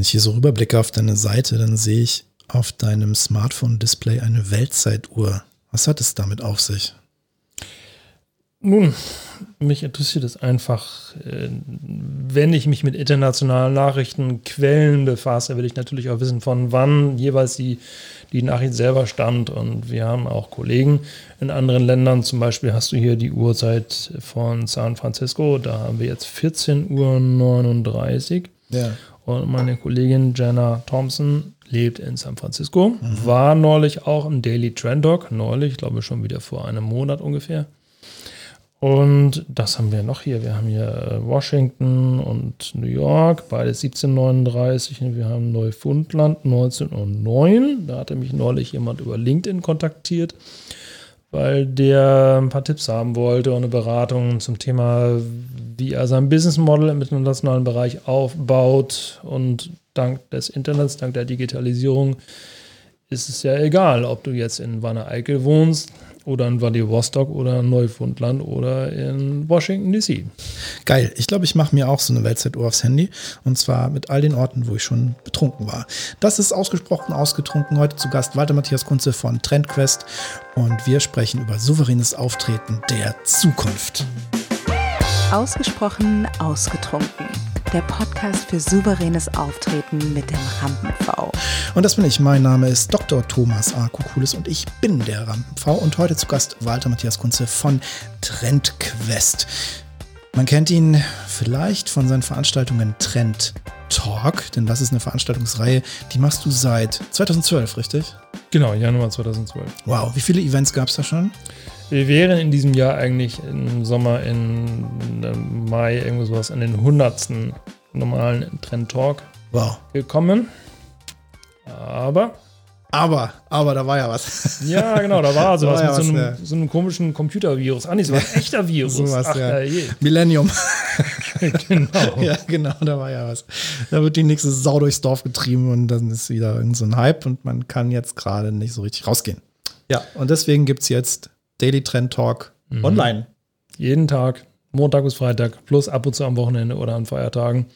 Wenn ich hier so rüberblicke auf deine Seite, dann sehe ich auf deinem Smartphone-Display eine Weltzeituhr. Was hat es damit auf sich? Nun, mich interessiert es einfach, äh, wenn ich mich mit internationalen Nachrichtenquellen befasse, will ich natürlich auch wissen, von wann jeweils die, die Nachricht selber stammt. Und wir haben auch Kollegen in anderen Ländern. Zum Beispiel hast du hier die Uhrzeit von San Francisco. Da haben wir jetzt 14.39 Uhr. Ja. Und meine Kollegin Jenna Thompson lebt in San Francisco, mhm. war neulich auch im Daily Trend Talk, neulich, ich glaube schon wieder vor einem Monat ungefähr. Und das haben wir noch hier. Wir haben hier äh, Washington und New York, beides 1739. Wir haben Neufundland 1909. Da hatte mich neulich jemand über LinkedIn kontaktiert, weil der ein paar Tipps haben wollte und eine Beratung zum Thema, wie er sein Business Model im internationalen Bereich aufbaut. Und dank des Internets, dank der Digitalisierung ist es ja egal, ob du jetzt in Wanne Eickel wohnst, oder in Vladivostok oder in Neufundland oder in Washington DC. Geil. Ich glaube, ich mache mir auch so eine Weltzeituhr aufs Handy. Und zwar mit all den Orten, wo ich schon betrunken war. Das ist ausgesprochen ausgetrunken. Heute zu Gast Walter Matthias Kunze von Trendquest. Und wir sprechen über souveränes Auftreten der Zukunft. Ausgesprochen ausgetrunken der Podcast für souveränes Auftreten mit dem Rampen-V. Und das bin ich. Mein Name ist Dr. Thomas A. Kukulis und ich bin der Rampen-V und heute zu Gast Walter Matthias Kunze von Trendquest. Man kennt ihn vielleicht von seinen Veranstaltungen Trend Talk, denn das ist eine Veranstaltungsreihe, die machst du seit 2012, richtig? Genau, Januar 2012. Wow, wie viele Events gab es da schon? Wir wären in diesem Jahr eigentlich im Sommer, in Mai, irgendwo sowas, an den 100. normalen Trend Talk wow. gekommen. Aber. Aber, aber da war ja was. Ja, genau, da war sowas da war mit ja so, einem, ja. so, einem, komischen Computervirus. Ah, nee, so ein echter Virus. so was, Ach, ja. Millennium. genau. Ja, genau, da war ja was. Da wird die nächste Sau durchs Dorf getrieben und dann ist wieder irgend so ein Hype und man kann jetzt gerade nicht so richtig rausgehen. Ja, und deswegen gibt es jetzt Daily Trend Talk mhm. online. Jeden Tag, Montag bis Freitag, plus ab und zu am Wochenende oder an Feiertagen.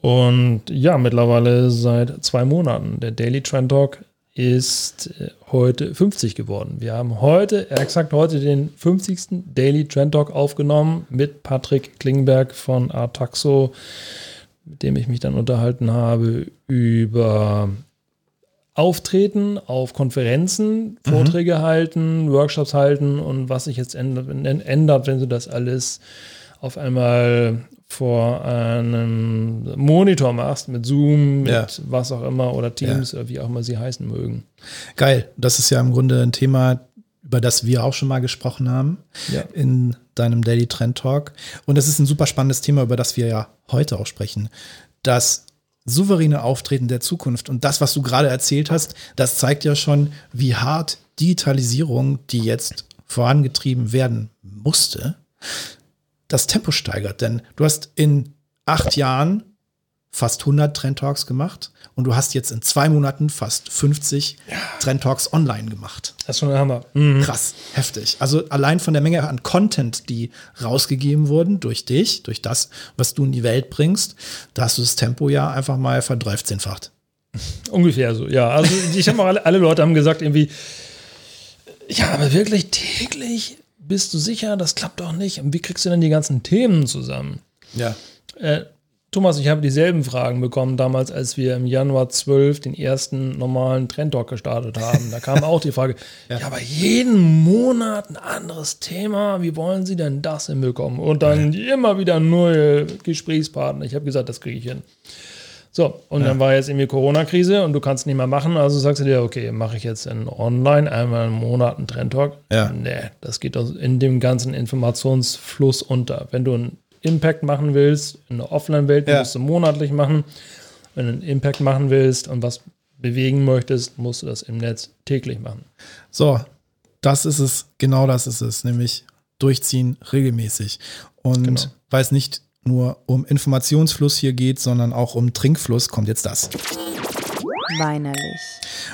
Und ja, mittlerweile seit zwei Monaten. Der Daily Trend Talk ist äh, heute 50 geworden. Wir haben heute, exakt heute, den 50. Daily Trend Talk aufgenommen mit Patrick Klingberg von Artaxo, mit dem ich mich dann unterhalten habe über auftreten auf Konferenzen. Vorträge mhm. halten, Workshops halten und was sich jetzt ändert, ändert, wenn du das alles auf einmal vor einem Monitor machst, mit Zoom, mit ja. was auch immer oder Teams ja. oder wie auch immer sie heißen mögen. Geil. Das ist ja im Grunde ein Thema, über das wir auch schon mal gesprochen haben ja. in deinem Daily Trend Talk. Und das ist ein super spannendes Thema, über das wir ja heute auch sprechen. Das souveräne Auftreten der Zukunft. Und das, was du gerade erzählt hast, das zeigt ja schon, wie hart Digitalisierung, die jetzt vorangetrieben werden musste, das Tempo steigert. Denn du hast in acht Jahren fast 100 Trend Talks gemacht und du hast jetzt in zwei Monaten fast 50 ja. Trend Talks online gemacht. Das ist schon ein Hammer. Mhm. Krass, heftig. Also allein von der Menge an Content, die rausgegeben wurden durch dich, durch das, was du in die Welt bringst, da hast du das Tempo ja einfach mal verdreiftzehnfacht. Ungefähr so, ja. Also ich habe auch alle, alle Leute haben gesagt irgendwie, ja, aber wirklich täglich bist du sicher, das klappt doch nicht. Und wie kriegst du denn die ganzen Themen zusammen? Ja. Äh, Thomas, ich habe dieselben Fragen bekommen damals, als wir im Januar 12 den ersten normalen Trend Talk gestartet haben. Da kam auch die Frage, ja. ja. aber jeden Monat ein anderes Thema, wie wollen Sie denn das hinbekommen? Und dann ja. immer wieder neue Gesprächspartner. Ich habe gesagt, das kriege ich hin. So, und ja. dann war jetzt irgendwie Corona-Krise und du kannst nicht mehr machen, also sagst du dir, okay, mache ich jetzt in online einmal im Monat einen Trend Talk? Ja. Nee, das geht in dem ganzen Informationsfluss unter. Wenn du ein Impact machen willst, in der Offline-Welt ja. musst du monatlich machen. Wenn du einen Impact machen willst und was bewegen möchtest, musst du das im Netz täglich machen. So, das ist es, genau das ist es, nämlich durchziehen regelmäßig. Und genau. weil es nicht nur um Informationsfluss hier geht, sondern auch um Trinkfluss, kommt jetzt das. Weinerlich.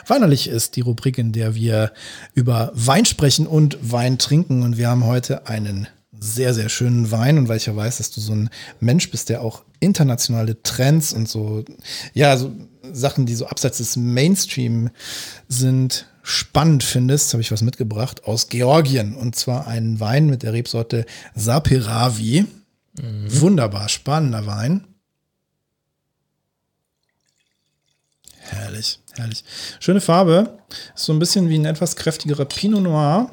Weinerlich ist die Rubrik, in der wir über Wein sprechen und Wein trinken. Und wir haben heute einen sehr, sehr schönen Wein und weil ich ja weiß, dass du so ein Mensch bist, der auch internationale Trends und so, ja, so Sachen, die so abseits des Mainstream sind, spannend findest, habe ich was mitgebracht aus Georgien und zwar einen Wein mit der Rebsorte Saperavi. Mhm. Wunderbar spannender Wein. Herrlich, herrlich. Schöne Farbe. Ist so ein bisschen wie ein etwas kräftigerer Pinot Noir.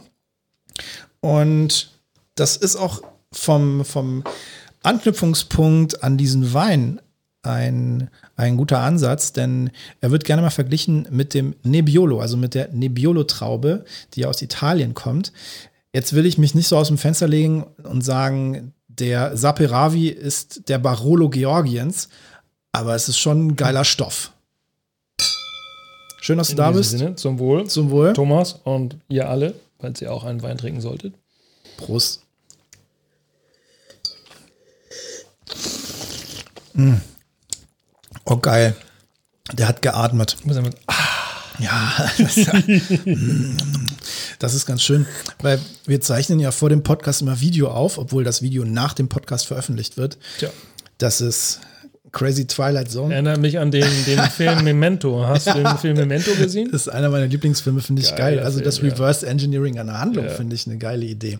Und das ist auch vom, vom Anknüpfungspunkt an diesen Wein ein, ein guter Ansatz, denn er wird gerne mal verglichen mit dem Nebbiolo, also mit der Nebbiolo-Traube, die aus Italien kommt. Jetzt will ich mich nicht so aus dem Fenster legen und sagen, der Saperavi ist der Barolo Georgiens, aber es ist schon ein geiler Stoff. Schön, dass du da bist. Sinne, zum Wohl. Zum Wohl. Thomas und ihr alle, falls ihr auch einen Wein trinken solltet. Prost. Mm. Oh, geil. Der hat geatmet. Ah, ja, das, das ist ganz schön, weil wir zeichnen ja vor dem Podcast immer Video auf, obwohl das Video nach dem Podcast veröffentlicht wird. Tja. Das ist Crazy Twilight Zone. Erinnert mich an den, den Film Memento. Hast du den Film Memento gesehen? Das ist einer meiner Lieblingsfilme, finde ich geil. geil. Also das Reverse Engineering einer Handlung ja. finde ich eine geile Idee.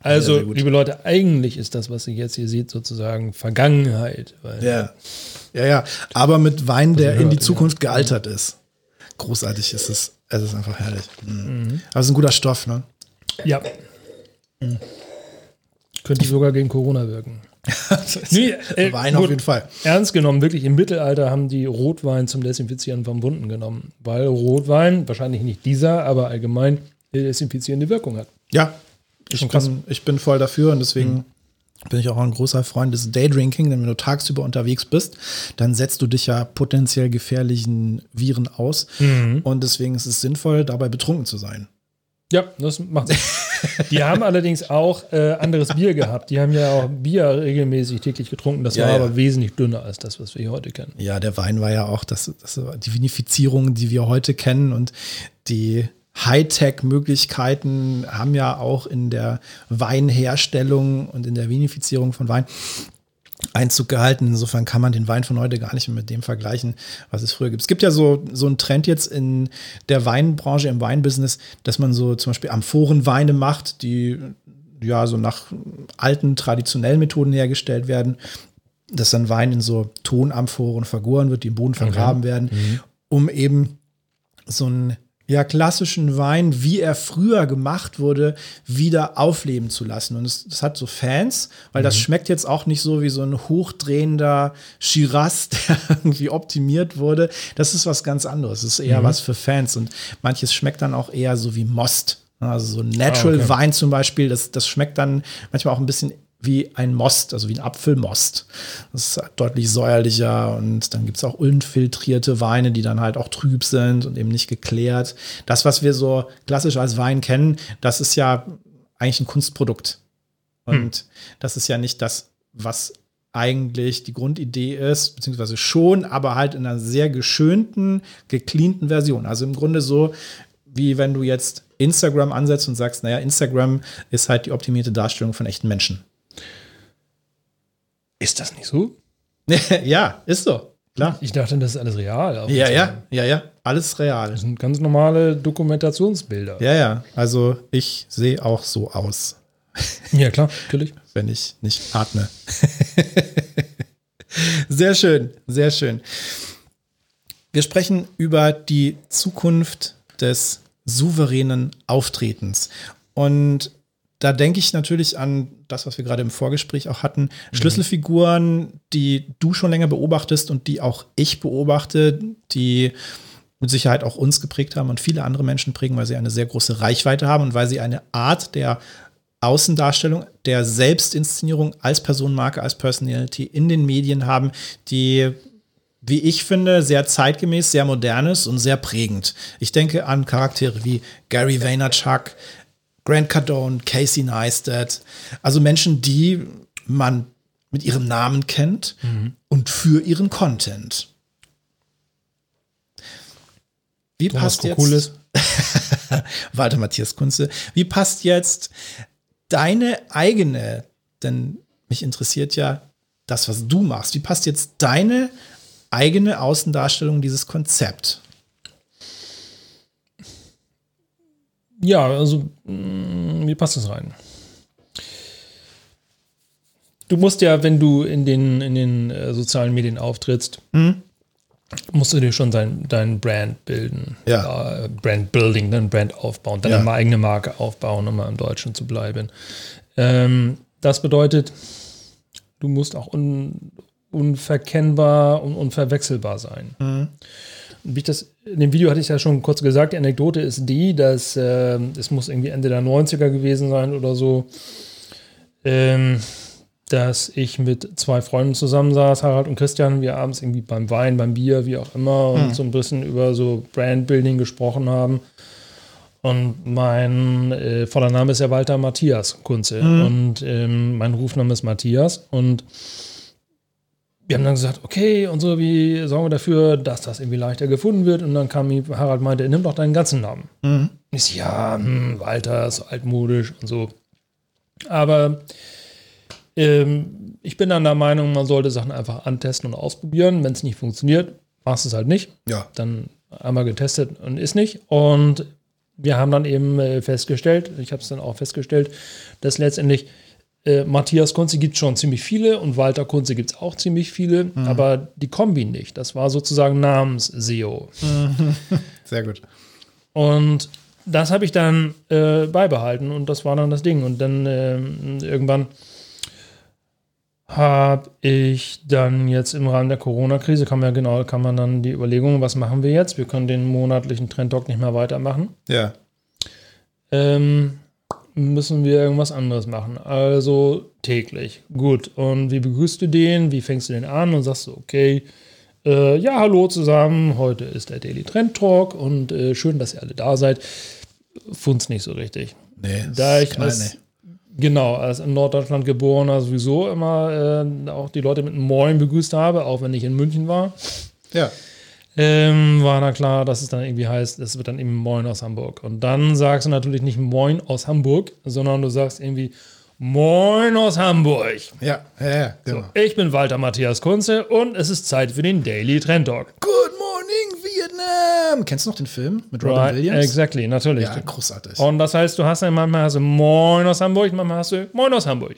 Also, liebe Leute, eigentlich ist das, was ihr jetzt hier seht, sozusagen Vergangenheit. ja. ja, ja. Aber mit Wein, der hört, in die Zukunft ja. gealtert ist. Großartig ist es. Es ist einfach herrlich. Mhm. Mhm. Aber es ist ein guter Stoff, ne? Ja. Mhm. Könnte sogar gegen Corona wirken. nee, äh, Wein gut, auf jeden Fall. Ernst genommen, wirklich im Mittelalter haben die Rotwein zum Desinfizieren von Wunden genommen, weil Rotwein, wahrscheinlich nicht dieser, aber allgemein, eine desinfizierende Wirkung hat. Ja, ich bin, ich bin voll dafür und deswegen mhm. bin ich auch ein großer Freund des Daydrinking, denn wenn du tagsüber unterwegs bist, dann setzt du dich ja potenziell gefährlichen Viren aus mhm. und deswegen ist es sinnvoll, dabei betrunken zu sein. Ja, das macht Sinn. Die haben allerdings auch äh, anderes Bier gehabt. Die haben ja auch Bier regelmäßig täglich getrunken. Das ja, war ja. aber wesentlich dünner als das, was wir hier heute kennen. Ja, der Wein war ja auch das, das die Vinifizierung, die wir heute kennen und die Hightech-Möglichkeiten haben ja auch in der Weinherstellung und in der Vinifizierung von Wein Einzug gehalten. Insofern kann man den Wein von heute gar nicht mehr mit dem vergleichen, was es früher gibt. Es gibt ja so, so einen Trend jetzt in der Weinbranche, im Weinbusiness, dass man so zum Beispiel Amphorenweine macht, die ja so nach alten traditionellen Methoden hergestellt werden, dass dann Wein in so Tonamphoren vergoren wird, die im Boden vergraben okay. werden, mhm. um eben so ein ja, klassischen Wein, wie er früher gemacht wurde, wieder aufleben zu lassen. Und es, das hat so Fans, weil mhm. das schmeckt jetzt auch nicht so wie so ein hochdrehender Shiraz, der irgendwie optimiert wurde. Das ist was ganz anderes. Das ist eher mhm. was für Fans. Und manches schmeckt dann auch eher so wie Most. Also so Natural ah, okay. Wein zum Beispiel, das, das schmeckt dann manchmal auch ein bisschen wie ein Most, also wie ein Apfelmost. Das ist deutlich säuerlicher und dann gibt es auch unfiltrierte Weine, die dann halt auch trüb sind und eben nicht geklärt. Das, was wir so klassisch als Wein kennen, das ist ja eigentlich ein Kunstprodukt. Und hm. das ist ja nicht das, was eigentlich die Grundidee ist, beziehungsweise schon, aber halt in einer sehr geschönten, gecleanten Version. Also im Grunde so, wie wenn du jetzt Instagram ansetzt und sagst, naja, Instagram ist halt die optimierte Darstellung von echten Menschen. Ist das nicht so? ja, ist so. Klar. Ich dachte, das ist alles real. Ja, ja, ja, ja, alles real. Das sind ganz normale Dokumentationsbilder. Ja, ja, also ich sehe auch so aus. Ja, klar, natürlich. Wenn ich nicht atme. sehr schön, sehr schön. Wir sprechen über die Zukunft des souveränen Auftretens. Und da denke ich natürlich an das, was wir gerade im Vorgespräch auch hatten. Mhm. Schlüsselfiguren, die du schon länger beobachtest und die auch ich beobachte, die mit Sicherheit auch uns geprägt haben und viele andere Menschen prägen, weil sie eine sehr große Reichweite haben und weil sie eine Art der Außendarstellung, der Selbstinszenierung als Personenmarke, als Personality in den Medien haben, die wie ich finde, sehr zeitgemäß, sehr modern ist und sehr prägend. Ich denke an Charaktere wie Gary Vaynerchuk, Grant Cardone, Casey Neistat, also Menschen, die man mit ihrem Namen kennt mhm. und für ihren Content. Wie Thomas passt jetzt? Walter Matthias Kunze. Wie passt jetzt deine eigene, denn mich interessiert ja das, was du machst. Wie passt jetzt deine eigene Außendarstellung dieses Konzept? Ja, also mm, wie passt das rein? Du musst ja, wenn du in den, in den äh, sozialen Medien auftrittst, mhm. musst du dir schon dein, dein Brand bilden. Ja. Äh, Brand Building, dein Brand aufbauen, deine ja. eigene Marke aufbauen, um mal im Deutschen zu bleiben. Ähm, das bedeutet, du musst auch un, unverkennbar und unverwechselbar sein. Mhm. Wie ich das, in dem Video hatte ich ja schon kurz gesagt, die Anekdote ist die, dass äh, es muss irgendwie Ende der 90er gewesen sein oder so, ähm, dass ich mit zwei Freunden zusammensaß, Harald und Christian, wir abends irgendwie beim Wein, beim Bier, wie auch immer, und mhm. so ein bisschen über so Brandbuilding gesprochen haben. Und mein äh, voller Name ist ja Walter Matthias Kunze. Mhm. Und ähm, mein Rufname ist Matthias. Und wir haben dann gesagt, okay, und so, wie sorgen wir dafür, dass das irgendwie leichter gefunden wird? Und dann kam Harald meinte, nimm doch deinen ganzen Namen. Mhm. Ich so, ja, hm, Walter, so altmodisch und so. Aber ähm, ich bin dann der Meinung, man sollte Sachen einfach antesten und ausprobieren. Wenn es nicht funktioniert, machst du es halt nicht. Ja. Dann einmal getestet und ist nicht. Und wir haben dann eben äh, festgestellt, ich habe es dann auch festgestellt, dass letztendlich äh, Matthias Kunze gibt schon ziemlich viele und Walter Kunze gibt es auch ziemlich viele, mhm. aber die Kombi nicht. Das war sozusagen Namens-SEO. Sehr gut. Und das habe ich dann äh, beibehalten und das war dann das Ding. Und dann äh, irgendwann habe ich dann jetzt im Rahmen der Corona-Krise, kann man ja genau, kann man dann die Überlegung, was machen wir jetzt? Wir können den monatlichen Trend-Talk nicht mehr weitermachen. Ja. Ähm, müssen wir irgendwas anderes machen. Also täglich. Gut. Und wie begrüßt du den? Wie fängst du den an? Und sagst du, okay, äh, ja, hallo zusammen, heute ist der Daily Trend Talk und äh, schön, dass ihr alle da seid. Funzt nicht so richtig. Nee, da ich als, Genau, als in Norddeutschland geborener sowieso immer äh, auch die Leute mit einem Moin begrüßt habe, auch wenn ich in München war. Ja. Ähm, war da klar, dass es dann irgendwie heißt, es wird dann eben Moin aus Hamburg. Und dann sagst du natürlich nicht Moin aus Hamburg, sondern du sagst irgendwie Moin aus Hamburg. Ja, ja, ja, genau. So, ich bin Walter Matthias Kunze und es ist Zeit für den Daily Trend Talk. Good morning, Vietnam. Kennst du noch den Film mit Robin right, Williams? Exactly, natürlich. Ja, großartig. Und das heißt, du hast ja manchmal hast du Moin aus Hamburg, manchmal hast du Moin aus Hamburg.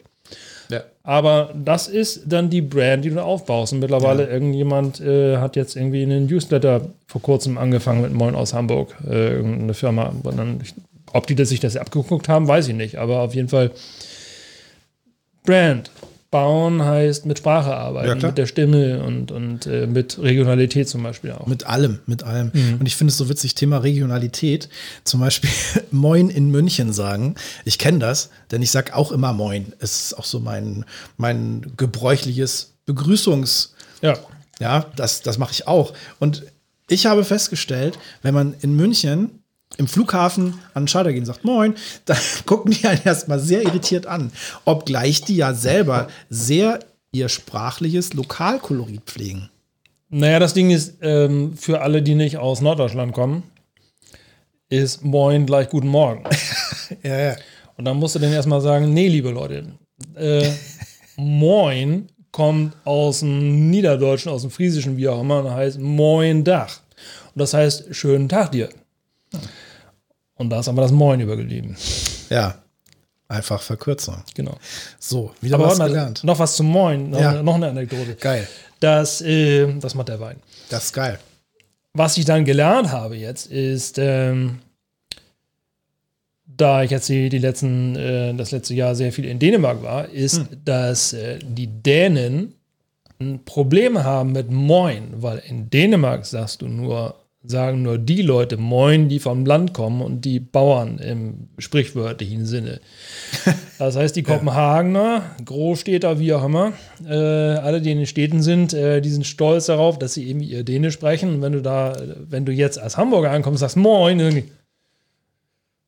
Ja. Aber das ist dann die Brand, die du aufbaust. Und mittlerweile ja. irgendjemand äh, hat jetzt irgendwie einen Newsletter vor kurzem angefangen mit Moin aus Hamburg. Äh, irgendeine Firma. Dann, ob die das sich das abgeguckt haben, weiß ich nicht. Aber auf jeden Fall Brand. Bauen heißt mit Sprache arbeiten, ja, mit der Stimme und, und äh, mit Regionalität zum Beispiel auch. Mit allem, mit allem. Mhm. Und ich finde es so witzig, Thema Regionalität. Zum Beispiel Moin in München sagen. Ich kenne das, denn ich sage auch immer Moin. Es ist auch so mein, mein gebräuchliches Begrüßungs- ja. Ja, das, das mache ich auch. Und ich habe festgestellt, wenn man in München im Flughafen an den Schalter gehen und sagt Moin, da gucken die einen erstmal sehr irritiert an. Obgleich die ja selber sehr ihr sprachliches Lokalkolorit pflegen. Naja, das Ding ist, ähm, für alle, die nicht aus Norddeutschland kommen, ist Moin gleich Guten Morgen. ja, ja. Und dann musst du denen erstmal sagen, nee, liebe Leute, äh, Moin kommt aus dem Niederdeutschen, aus dem Friesischen, wie auch immer, und heißt Moin Dach. Und das heißt, schönen Tag dir. Und da ist aber das Moin übergeblieben. Ja. Einfach Verkürzung. Genau. So, wieder aber was gelernt. Noch was zum Moin, noch, ja. noch eine Anekdote. Geil. Das, äh, das macht der Wein. Das ist geil. Was ich dann gelernt habe jetzt, ist, ähm, da ich jetzt die, die letzten, äh, das letzte Jahr sehr viel in Dänemark war, ist, hm. dass äh, die Dänen ein Problem haben mit Moin, weil in Dänemark sagst du nur sagen nur die Leute Moin, die vom Land kommen und die Bauern im sprichwörtlichen Sinne. Das heißt, die Kopenhagener, Großstädter, wie auch immer, äh, alle, die in den Städten sind, äh, die sind stolz darauf, dass sie eben ihr Dänisch sprechen. Und wenn du da, wenn du jetzt als Hamburger ankommst, sagst Moin, irgendwie,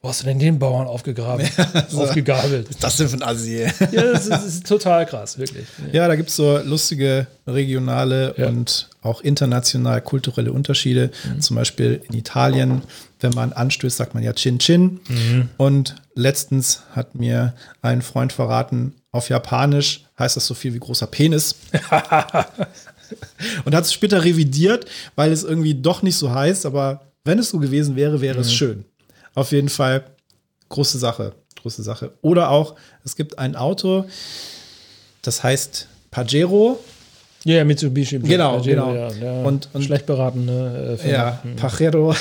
wo hast du denn den Bauern aufgegraben, so. aufgegabelt? Was ist das denn für ein Assi? ja, das ist, das ist, total krass, wirklich. Ja, da gibt es so lustige regionale ja. und auch international kulturelle Unterschiede. Mhm. Zum Beispiel in Italien, wenn man anstößt, sagt man ja Chin Chin. Mhm. Und letztens hat mir ein Freund verraten, auf Japanisch heißt das so viel wie großer Penis. und hat es später revidiert, weil es irgendwie doch nicht so heißt, aber wenn es so gewesen wäre, wäre mhm. es schön. Auf jeden Fall große Sache, große Sache. Oder auch, es gibt ein Auto, das heißt Pajero. Ja, yeah, Mitsubishi. Genau, Pajero, genau. Ja, ja. Und, und, Schlecht beraten. Ne, äh, ja, mhm. Pajero.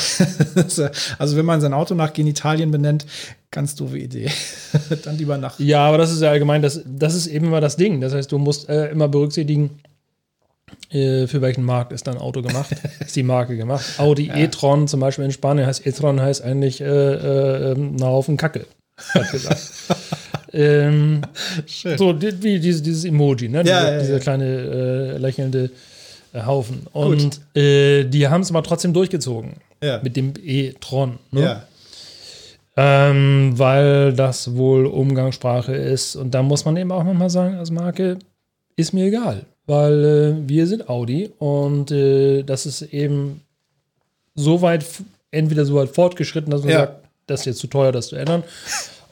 also wenn man sein Auto nach Genitalien benennt, ganz doofe Idee. Dann lieber nach. Ja, aber das ist ja allgemein, das, das ist eben immer das Ding. Das heißt, du musst äh, immer berücksichtigen, für welchen Markt ist dann Auto gemacht, ist die Marke gemacht. Audi ja. e-tron zum Beispiel in Spanien heißt e-tron heißt eigentlich äh, äh, ein Haufen Kacke, hat gesagt. ähm, so wie dieses, dieses Emoji, ne? Ja, dieser, ja, dieser kleine äh, lächelnde äh, Haufen. Und äh, die haben es aber trotzdem durchgezogen mit dem e-tron. Ne? Ähm, weil das wohl Umgangssprache ist. Und da muss man eben auch nochmal sagen, als Marke, ist mir egal weil äh, wir sind Audi und äh, das ist eben so weit, entweder so weit fortgeschritten, dass man ja. sagt, das ist jetzt zu teuer, das zu ändern.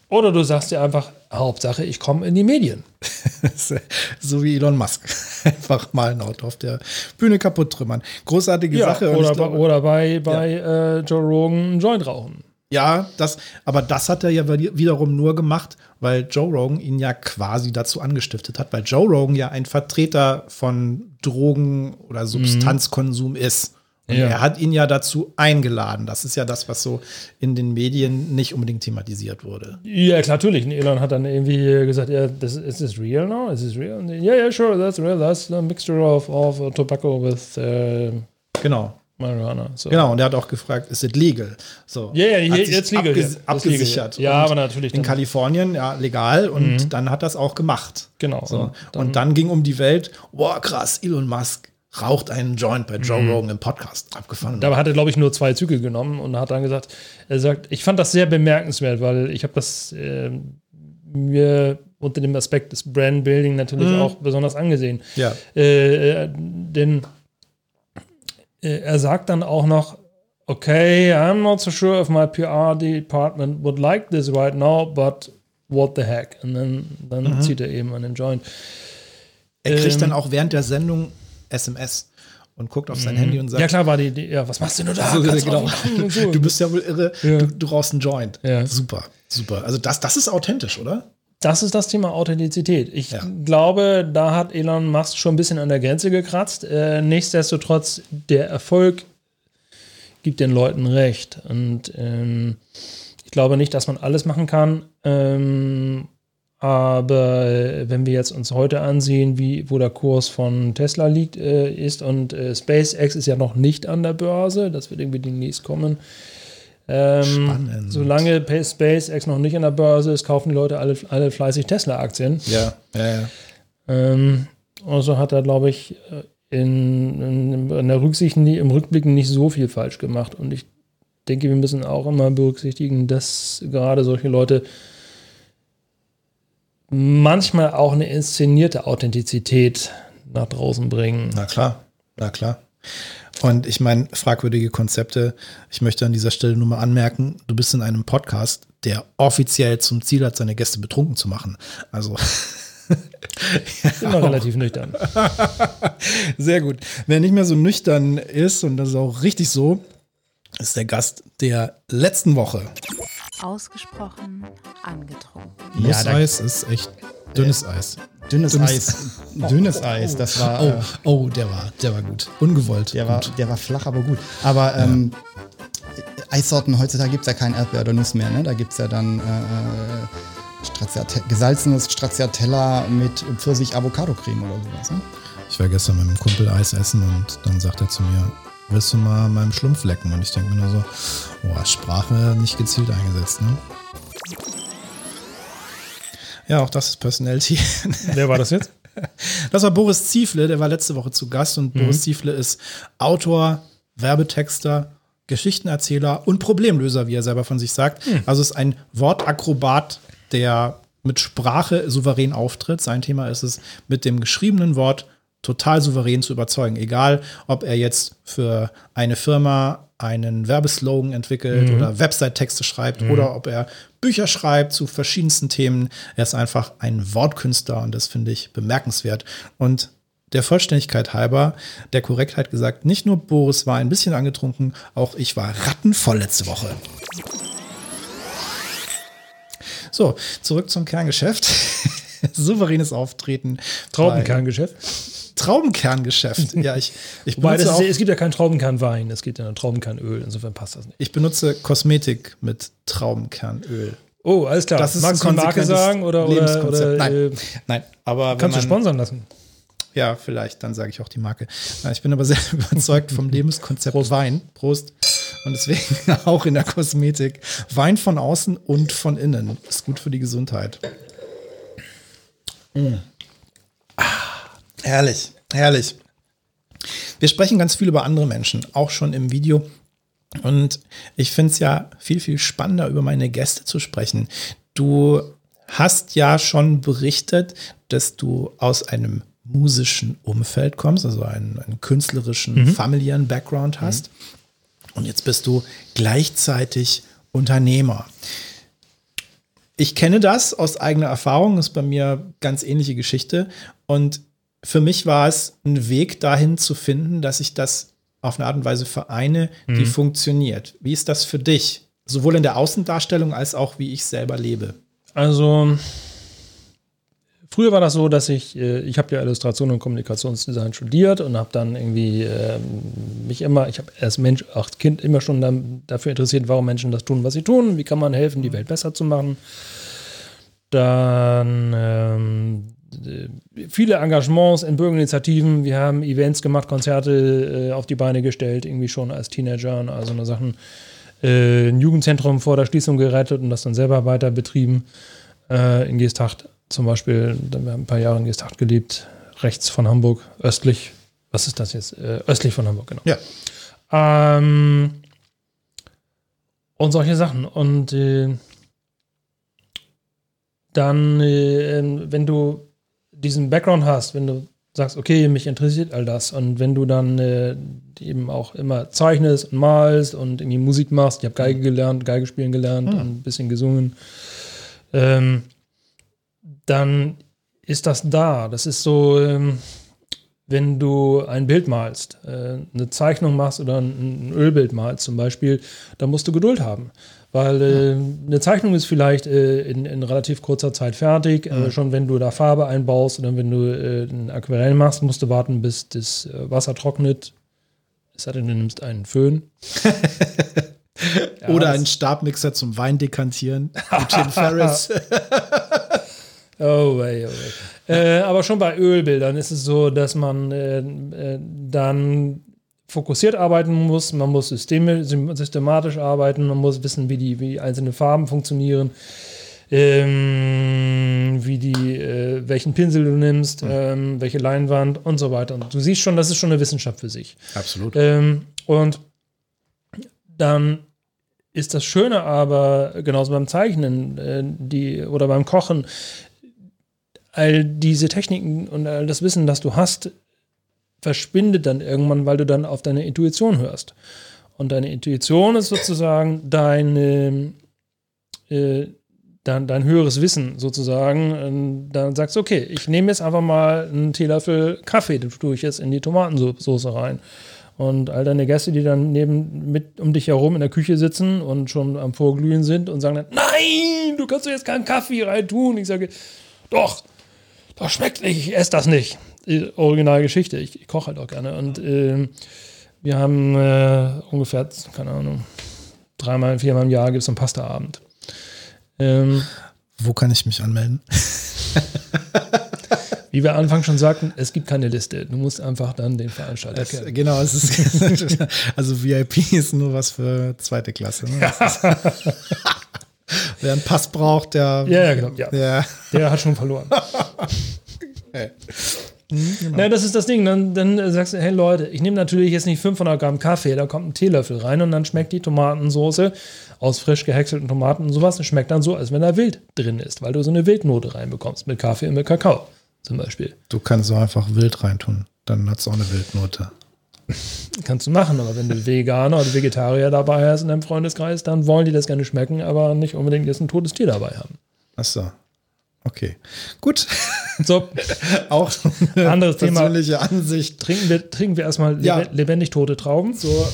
Oder du sagst dir einfach, Hauptsache, ich komme in die Medien. so wie Elon Musk. Einfach mal ein Auto auf der Bühne kaputt trümmern. Großartige ja, Sache. Oder, glaube, oder bei, bei ja. äh, Joe Rogan einen Joint rauchen. Ja, das, aber das hat er ja wiederum nur gemacht, weil Joe Rogan ihn ja quasi dazu angestiftet hat, weil Joe Rogan ja ein Vertreter von Drogen oder mhm. Substanzkonsum mhm. ist. Und ja. er hat ihn ja dazu eingeladen. Das ist ja das, was so in den Medien nicht unbedingt thematisiert wurde. Ja, klar, natürlich. Elon hat dann irgendwie gesagt, ja, this, is this real now? Is this real? Ja, yeah, yeah, sure, that's real. That's a mixture of, of tobacco with uh, Genau. Marihuana. So. Genau, und er hat auch gefragt, ist es legal? So. Ja, yeah, yeah, jetzt legal. Abges ja. abgesichert. Ja, aber natürlich. In Kalifornien, ja, legal und mhm. dann hat das auch gemacht. Genau. So. Und, dann, und dann ging um die Welt, boah, krass, Elon Musk raucht einen Joint bei Joe mhm. Rogan im Podcast. Abgefangen. Dabei hat er, glaube ich, nur zwei Züge genommen und hat dann gesagt, er sagt, ich fand das sehr bemerkenswert, weil ich habe das äh, mir unter dem Aspekt des Brandbuilding natürlich mhm. auch besonders angesehen. Ja. Äh, äh denn er sagt dann auch noch, okay, I'm not so sure if my PR department would like this right now, but what the heck? Und dann, dann mhm. zieht er eben an den Joint. Er kriegt ähm, dann auch während der Sendung SMS und guckt auf sein mhm. Handy und sagt: Ja, klar, war die, die ja, was machst du denn da? So, genau. Du bist ja wohl irre, ja. Du, du rauchst einen Joint. Ja. Super, super. Also, das, das ist authentisch, oder? Das ist das Thema Authentizität. Ich ja. glaube, da hat Elon Musk schon ein bisschen an der Grenze gekratzt. Äh, nichtsdestotrotz, der Erfolg gibt den Leuten recht. Und ähm, ich glaube nicht, dass man alles machen kann. Ähm, aber wenn wir jetzt uns heute ansehen, wie, wo der Kurs von Tesla liegt, äh, ist und äh, SpaceX ist ja noch nicht an der Börse, das wird irgendwie demnächst kommen. Ähm, Spannend. Solange SpaceX noch nicht in der Börse ist, kaufen die Leute alle, alle fleißig Tesla-Aktien. Ja, ja, ja. Ähm, also hat er, glaube ich, in, in, in, der Rücksicht, im Rückblick nicht so viel falsch gemacht. Und ich denke, wir müssen auch immer berücksichtigen, dass gerade solche Leute manchmal auch eine inszenierte Authentizität nach draußen bringen. Na klar, na klar. Und ich meine, fragwürdige Konzepte. Ich möchte an dieser Stelle nur mal anmerken, du bist in einem Podcast, der offiziell zum Ziel hat, seine Gäste betrunken zu machen. Also. Immer relativ nüchtern. Sehr gut. Wer nicht mehr so nüchtern ist, und das ist auch richtig so, ist der Gast der letzten Woche. Ausgesprochen angetrunken. Nusseis ja, ist echt dünnes Eis. Dünnes, dünnes Eis. Dünnes Eis, das war. Oh, oh, der war, der war gut. Ungewollt. Der, War, der war flach, aber gut. Aber ähm, Eissorten, heutzutage gibt es ja kein Erdbeer oder Nuss mehr, ne? Da gibt es ja dann äh, äh Stracciate gesalzenes Stracciatella mit Pfirsich-Avocado-Creme oder sowas. Ne? Ich war gestern mit einem Kumpel Eis essen und dann sagt er zu mir, willst du mal meinem Schlumpf lecken? Und ich denke mir nur so, oh, Sprache nicht gezielt eingesetzt, ne? Ja, auch das ist Personality. Wer war das jetzt? Das war Boris Ziefle, der war letzte Woche zu Gast und mhm. Boris Ziefle ist Autor, Werbetexter Geschichtenerzähler und Problemlöser, wie er selber von sich sagt. Hm. Also ist ein Wortakrobat, der mit Sprache souverän auftritt. Sein Thema ist es, mit dem geschriebenen Wort total souverän zu überzeugen. Egal, ob er jetzt für eine Firma einen Werbeslogan entwickelt mhm. oder Website-Texte schreibt mhm. oder ob er Bücher schreibt zu verschiedensten Themen. Er ist einfach ein Wortkünstler und das finde ich bemerkenswert. Und der Vollständigkeit halber, der Korrektheit gesagt, nicht nur Boris war ein bisschen angetrunken, auch ich war rattenvoll letzte Woche. So, zurück zum Kerngeschäft. Souveränes Auftreten. Traubenkerngeschäft. Traubenkerngeschäft. Ja, ich, ich Wobei, ist, es gibt ja keinen Traubenkernwein, es gibt ja Traubenkernöl, insofern passt das nicht. Ich benutze Kosmetik mit Traubenkernöl. Oh, alles klar. Das ist Magst du Marke sagen oder, oder, oder nein, äh, nein, aber kannst du sponsern lassen? Ja, vielleicht, dann sage ich auch die Marke. Ich bin aber sehr überzeugt vom Lebenskonzept Prost. Wein. Prost. Und deswegen auch in der Kosmetik. Wein von außen und von innen. Ist gut für die Gesundheit. Mm. Herrlich, herrlich. Wir sprechen ganz viel über andere Menschen, auch schon im Video. Und ich finde es ja viel, viel spannender, über meine Gäste zu sprechen. Du hast ja schon berichtet, dass du aus einem musischen Umfeld kommst, also einen, einen künstlerischen, mhm. familiären Background hast. Mhm. Und jetzt bist du gleichzeitig Unternehmer. Ich kenne das aus eigener Erfahrung, ist bei mir ganz ähnliche Geschichte. Und für mich war es ein Weg dahin zu finden, dass ich das auf eine Art und Weise vereine, die mhm. funktioniert. Wie ist das für dich? Sowohl in der Außendarstellung als auch wie ich selber lebe. Also früher war das so, dass ich, äh, ich habe ja Illustration und Kommunikationsdesign studiert und habe dann irgendwie äh, mich immer, ich habe als Mensch, auch Kind immer schon dann, dafür interessiert, warum Menschen das tun, was sie tun, wie kann man helfen, die Welt besser zu machen. Dann ähm, äh, viele Engagements in Bürgerinitiativen. Wir haben Events gemacht, Konzerte äh, auf die Beine gestellt, irgendwie schon als Teenager und all so eine Sachen. Äh, ein Jugendzentrum vor der Schließung gerettet und das dann selber weiter betrieben. Äh, in Geesthacht zum Beispiel, wir haben ein paar Jahre in Geesthacht gelebt, rechts von Hamburg, östlich. Was ist das jetzt? Äh, östlich von Hamburg, genau. Ja. Ähm, und solche Sachen. Und äh, dann, wenn du diesen Background hast, wenn du sagst, okay, mich interessiert all das und wenn du dann äh, eben auch immer zeichnest und malst und irgendwie Musik machst, ich habe Geige gelernt, Geige spielen gelernt mhm. und ein bisschen gesungen, ähm, dann ist das da. Das ist so, ähm, wenn du ein Bild malst, äh, eine Zeichnung machst oder ein, ein Ölbild malst zum Beispiel, dann musst du Geduld haben. Weil äh, eine Zeichnung ist vielleicht äh, in, in, relativ kurzer Zeit fertig. Mhm. schon wenn du da Farbe einbaust oder wenn du äh, ein Aquarell machst, musst du warten, bis das äh, Wasser trocknet. Es sei denn, du nimmst einen Föhn. ja, oder einen Stabmixer zum Wein dekantieren. Tim Ferris. Oh, way, oh, way. Äh, aber schon bei Ölbildern ist es so, dass man äh, äh, dann fokussiert arbeiten muss, man muss systematisch arbeiten, man muss wissen, wie die, wie einzelne Farben funktionieren, ähm, wie die, äh, welchen Pinsel du nimmst, mhm. ähm, welche Leinwand und so weiter. Und du siehst schon, das ist schon eine Wissenschaft für sich. Absolut. Ähm, und dann ist das Schöne aber, genauso beim Zeichnen äh, die, oder beim Kochen, all diese Techniken und all das Wissen, das du hast, verschwindet dann irgendwann, weil du dann auf deine Intuition hörst. Und deine Intuition ist sozusagen deine, äh, dein, dein höheres Wissen sozusagen. Und dann sagst du, okay, ich nehme jetzt einfach mal einen Teelöffel Kaffee, den tue ich jetzt in die Tomatensauce rein. Und all deine Gäste, die dann neben mit um dich herum in der Küche sitzen und schon am Vorglühen sind und sagen dann, nein, du kannst doch jetzt keinen Kaffee rein tun. Ich sage, doch, das schmeckt nicht, ich esse das nicht. Originalgeschichte. Ich, ich koche halt auch gerne. Und äh, wir haben äh, ungefähr, keine Ahnung, dreimal, viermal im Jahr gibt es einen Pastaabend. Ähm, Wo kann ich mich anmelden? Wie wir Anfang schon sagten, es gibt keine Liste. Du musst einfach dann den Veranstalter es, kennen. Genau, es ist also VIP ist nur was für zweite Klasse. Ne? Wer einen Pass braucht, der, ja, ja, genau, ja. Der, der hat schon verloren. hey. Mhm, genau. Na, das ist das Ding. Dann, dann sagst du, hey Leute, ich nehme natürlich jetzt nicht 500 Gramm Kaffee, da kommt ein Teelöffel rein und dann schmeckt die Tomatensoße aus frisch gehäckselten Tomaten und sowas. Das schmeckt dann so, als wenn da Wild drin ist, weil du so eine Wildnote reinbekommst mit Kaffee und mit Kakao zum Beispiel. Du kannst so einfach Wild reintun, dann hat es auch eine Wildnote. Kannst du machen, aber wenn du Veganer oder Vegetarier dabei hast in deinem Freundeskreis, dann wollen die das gerne schmecken, aber nicht unbedingt jetzt ein totes Tier dabei haben. Ach so. Okay. Gut. So. Auch eine anderes persönliche Thema. Ansicht. Trinken wir, trinken wir erstmal Ja. lebendig tote Trauben. So,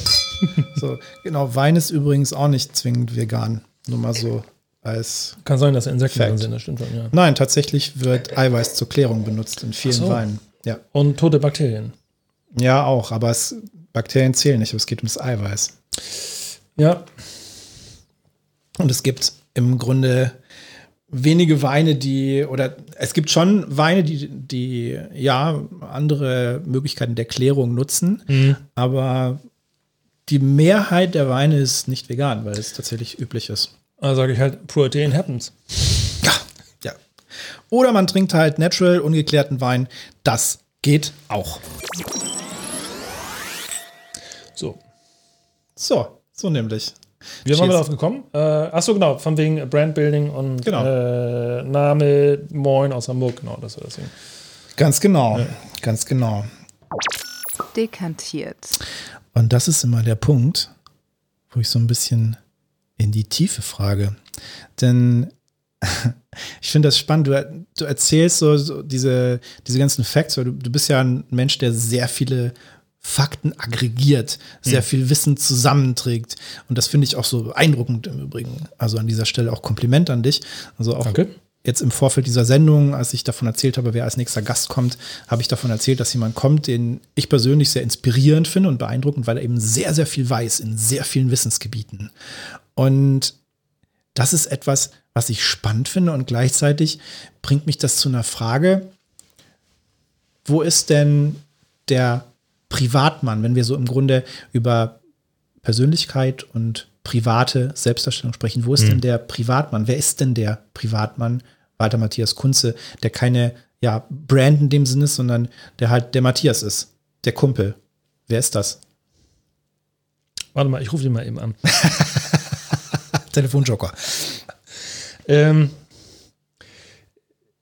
so, genau. Wein ist übrigens auch nicht zwingend vegan. Nur mal so als. Kann sein, dass Insekten drin sind, das stimmt schon, ja. Nein, tatsächlich wird Eiweiß zur Klärung benutzt in vielen so. Weinen. Ja. Und tote Bakterien. Ja, auch, aber es, Bakterien zählen nicht, aber es geht ums Eiweiß. Ja, Und es gibt im Grunde wenige Weine, die, oder es gibt schon Weine, die, die ja andere Möglichkeiten der Klärung nutzen, Mhm. aber die Mehrheit der Weine ist nicht vegan, weil es tatsächlich üblich ist. also sage ich halt, Protein happens. Ja, ja. Oder man trinkt halt natural, ungeklärten Wein. Das geht auch. So. So, so nämlich. Wie waren wir Cheers. darauf gekommen? Äh, achso, genau, von wegen Brandbuilding und Genau. äh, Name Moin aus Hamburg, genau, das war das Ding. Ganz genau, ganz genau. Dekantiert. Und das ist immer der Punkt, wo ich so ein bisschen in die Tiefe frage. Denn ich finde das spannend. Du, du erzählst so, so diese, diese ganzen Facts, weil du, du bist ja ein Mensch, der sehr viele Fakten aggregiert, sehr viel Wissen zusammenträgt. Und das finde ich auch so beeindruckend im Übrigen. Also an dieser Stelle auch Kompliment an dich. Also auch Danke. jetzt im Vorfeld dieser Sendung, als ich davon erzählt habe, wer als nächster Gast kommt, habe ich davon erzählt, dass jemand kommt, den ich persönlich sehr inspirierend finde und beeindruckend, weil er eben sehr, sehr viel weiß in sehr vielen Wissensgebieten. Und das ist etwas, was ich spannend finde und gleichzeitig bringt mich das zu einer Frage, wo ist denn der Privatmann, wenn wir so im Grunde über Persönlichkeit und private Selbstdarstellung sprechen, wo ist denn der Privatmann? Wer ist denn der Privatmann? Walter Matthias Kunze, der keine ja, Brand in dem Sinne ist, sondern der halt der Matthias ist, der Kumpel. Wer ist das? Warte mal, ich rufe den mal eben an. Telefonjoker. Ähm,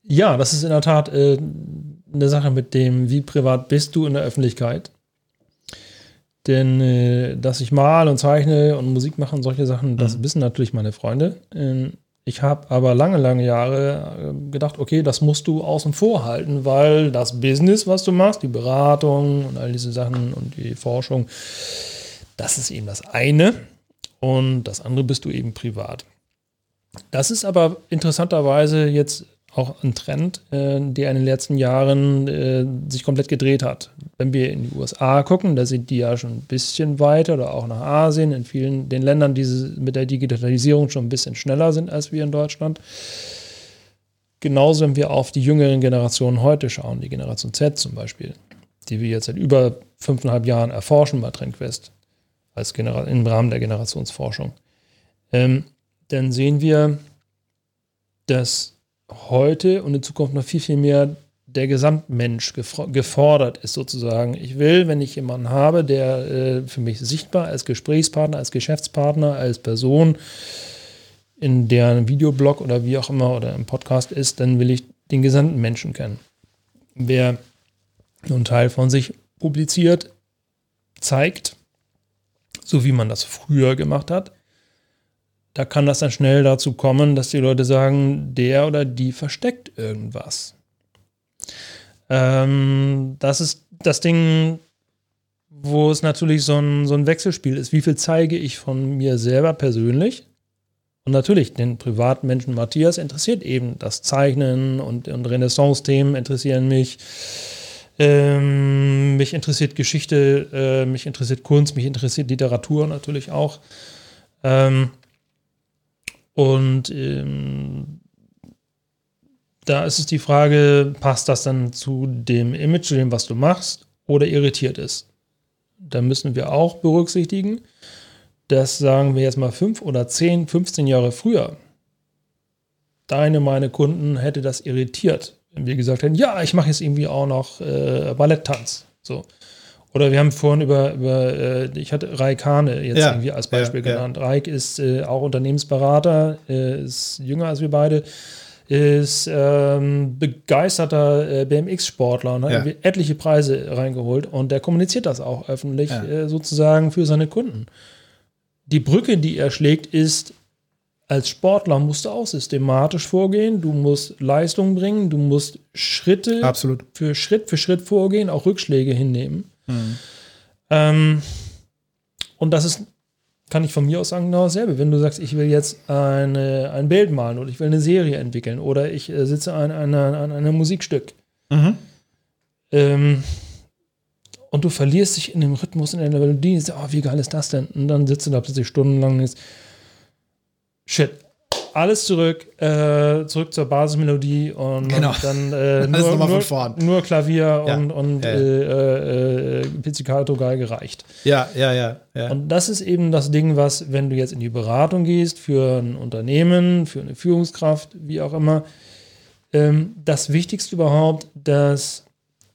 ja, das ist in der Tat äh, eine Sache mit dem, wie privat bist du in der Öffentlichkeit. Denn äh, dass ich mal und zeichne und Musik mache und solche Sachen, das wissen natürlich meine Freunde. Ähm, ich habe aber lange, lange Jahre äh, gedacht, okay, das musst du außen vor halten, weil das Business, was du machst, die Beratung und all diese Sachen und die Forschung, das ist eben das eine. Und das andere bist du eben privat. Das ist aber interessanterweise jetzt auch ein Trend, äh, der in den letzten Jahren äh, sich komplett gedreht hat. Wenn wir in die USA gucken, da sind die ja schon ein bisschen weiter oder auch nach Asien, in vielen den Ländern, die mit der Digitalisierung schon ein bisschen schneller sind als wir in Deutschland. Genauso, wenn wir auf die jüngeren Generationen heute schauen, die Generation Z zum Beispiel, die wir jetzt seit über fünfeinhalb Jahren erforschen bei Trendquest, als im Rahmen der Generationsforschung, ähm, dann sehen wir, dass heute und in Zukunft noch viel, viel mehr der Gesamtmensch gefordert ist, sozusagen. Ich will, wenn ich jemanden habe, der äh, für mich sichtbar als Gesprächspartner, als Geschäftspartner, als Person in deren Videoblog oder wie auch immer oder im Podcast ist, dann will ich den gesamten Menschen kennen. Wer einen Teil von sich publiziert, zeigt, so wie man das früher gemacht hat, da kann das dann schnell dazu kommen, dass die Leute sagen, der oder die versteckt irgendwas. Ähm, das ist das Ding, wo es natürlich so ein, so ein Wechselspiel ist. Wie viel zeige ich von mir selber persönlich? Und natürlich, den Privatmenschen Matthias interessiert eben das Zeichnen und, und Renaissance-Themen interessieren mich. Ähm, mich interessiert Geschichte, äh, mich interessiert Kunst, mich interessiert Literatur natürlich auch. Ähm, und ähm, da ist es die Frage, passt das dann zu dem Image, zu dem, was du machst, oder irritiert es? Da müssen wir auch berücksichtigen, dass, sagen wir jetzt mal, fünf oder zehn, 15 Jahre früher, deine, meine Kunden hätte das irritiert, wir gesagt hätten, ja, ich mache jetzt irgendwie auch noch äh, Balletttanz. So. Oder wir haben vorhin über, über äh, ich hatte Raik Hane jetzt ja, irgendwie als Beispiel ja, genannt. Ja. Raik ist äh, auch Unternehmensberater, äh, ist jünger als wir beide, ist ähm, begeisterter äh, BMX-Sportler und hat ja. etliche Preise reingeholt und der kommuniziert das auch öffentlich äh, sozusagen für seine Kunden. Die Brücke, die er schlägt, ist, als Sportler musst du auch systematisch vorgehen, du musst Leistung bringen, du musst Schritte Absolut. für Schritt für Schritt vorgehen, auch Rückschläge hinnehmen. Mhm. Ähm, und das ist, kann ich von mir aus sagen, genau dasselbe. Wenn du sagst, ich will jetzt eine, ein Bild malen oder ich will eine Serie entwickeln oder ich äh, sitze an, an, an einem Musikstück. Mhm. Ähm, und du verlierst dich in dem Rhythmus, in der Melodie, oh, wie geil ist das denn? Und dann sitzt du da plötzlich stundenlang und denkst, shit, alles zurück, äh, zurück zur Basismelodie und, genau. dann äh, nur, nur, nur, Klavier ja. und, und ja. äh, äh, Pizzicato Geige reicht. Ja, ja, ja, ja. Und das ist eben das Ding, was, wenn du jetzt in die Beratung gehst, für ein Unternehmen, für eine Führungskraft, wie auch immer, ähm, das Wichtigste überhaupt, dass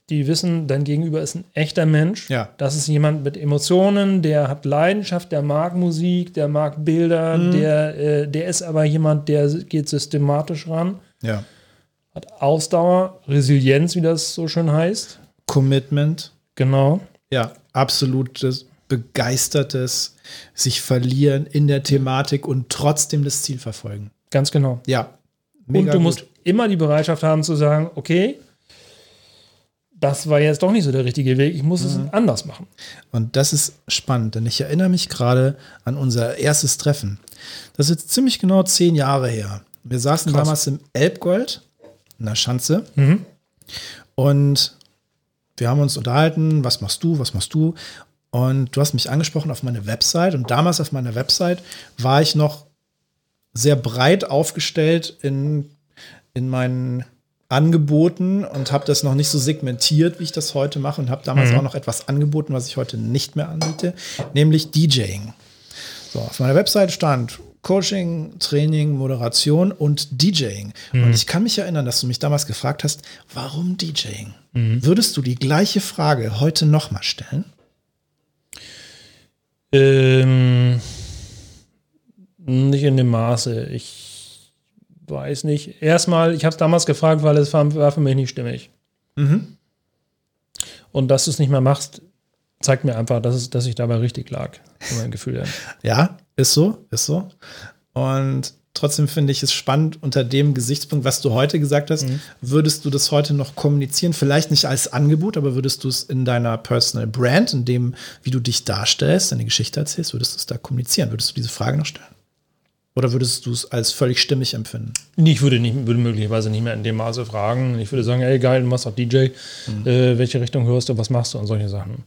die wissen, dein Gegenüber ist ein echter Mensch. Ja. Das ist jemand mit Emotionen, der hat Leidenschaft, der mag Musik, der mag Bilder, mhm. der, äh, der ist aber jemand, der geht systematisch ran. Ja. Hat Ausdauer, Resilienz, wie das so schön heißt. Commitment. Genau. Ja, absolutes begeistertes sich verlieren in der Thematik und trotzdem das Ziel verfolgen. Ganz genau. Ja. Und du gut. musst immer die Bereitschaft haben zu sagen, okay, das war jetzt doch nicht so der richtige Weg, ich muss mhm. es anders machen. Und das ist spannend, denn ich erinnere mich gerade an unser erstes Treffen. Das ist jetzt ziemlich genau zehn Jahre her. Wir saßen Krass. damals im Elbgold, in der Schanze. Mhm. Und wir haben uns unterhalten, was machst du, was machst du? Und du hast mich angesprochen auf meine Website. Und damals auf meiner Website war ich noch sehr breit aufgestellt in, in meinen angeboten und habe das noch nicht so segmentiert, wie ich das heute mache und habe damals mhm. auch noch etwas angeboten, was ich heute nicht mehr anbiete, nämlich DJing. So, auf meiner Website stand Coaching, Training, Moderation und DJing. Mhm. Und ich kann mich erinnern, dass du mich damals gefragt hast, warum DJing? Mhm. Würdest du die gleiche Frage heute nochmal stellen? Ähm, nicht in dem Maße. Ich weiß nicht. Erstmal, ich habe es damals gefragt, weil es war, war für mich nicht stimmig. Mhm. Und dass du es nicht mehr machst, zeigt mir einfach, dass, es, dass ich dabei richtig lag, mein Gefühl. Ja, ist so, ist so. Und trotzdem finde ich es spannend unter dem Gesichtspunkt, was du heute gesagt hast. Mhm. Würdest du das heute noch kommunizieren? Vielleicht nicht als Angebot, aber würdest du es in deiner Personal Brand, in dem, wie du dich darstellst, deine Geschichte erzählst, würdest du es da kommunizieren? Würdest du diese Frage noch stellen? Oder würdest du es als völlig stimmig empfinden? Ich würde, nicht, würde möglicherweise nicht mehr in dem Maße fragen. Ich würde sagen, ey, geil, du machst auch DJ. Mhm. Äh, welche Richtung hörst du, was machst du und solche Sachen.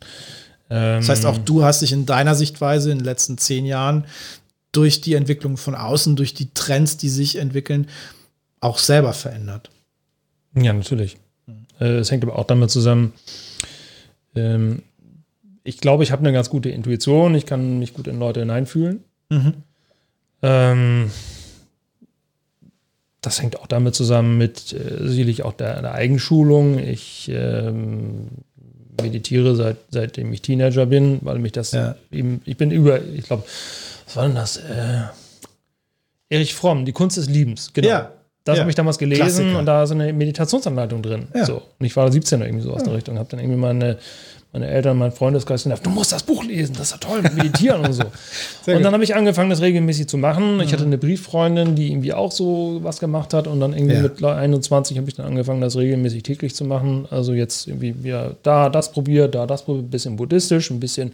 Ähm, das heißt, auch du hast dich in deiner Sichtweise in den letzten zehn Jahren durch die Entwicklung von außen, durch die Trends, die sich entwickeln, auch selber verändert. Ja, natürlich. Mhm. Äh, es hängt aber auch damit zusammen, ähm, ich glaube, ich habe eine ganz gute Intuition, ich kann mich gut in Leute hineinfühlen. Mhm. Ähm, das hängt auch damit zusammen mit äh, sicherlich auch der, der Eigenschulung. Ich ähm, meditiere seit, seitdem ich Teenager bin, weil mich das ja. eben, ich bin über, ich glaube, was war denn das? Äh, Erich Fromm, die Kunst des Liebens, genau. Ja. Das ja. habe ich damals gelesen Klassiker. und da ist so eine Meditationsanleitung drin. Ja. So. Und ich war 17 oder irgendwie so aus der Richtung, habe dann irgendwie meine meine Eltern, mein Freundeskreis gesagt, du musst das Buch lesen, das ist ja toll, meditieren und so. Sehr und dann habe ich angefangen, das regelmäßig zu machen. Mhm. Ich hatte eine Brieffreundin, die irgendwie auch so was gemacht hat und dann irgendwie ja. mit 21 habe ich dann angefangen, das regelmäßig täglich zu machen. Also jetzt irgendwie wieder da das probiert, da das probiert, ein bisschen buddhistisch, ein bisschen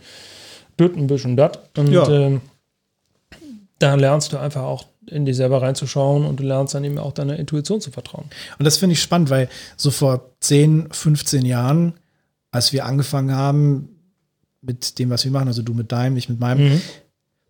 düt, ein bisschen dat. Und ja. ähm, da lernst du einfach auch in dich selber reinzuschauen und du lernst dann eben auch deiner Intuition zu vertrauen. Und das finde ich spannend, weil so vor 10, 15 Jahren als wir angefangen haben mit dem, was wir machen, also du mit deinem, ich mit meinem, mhm.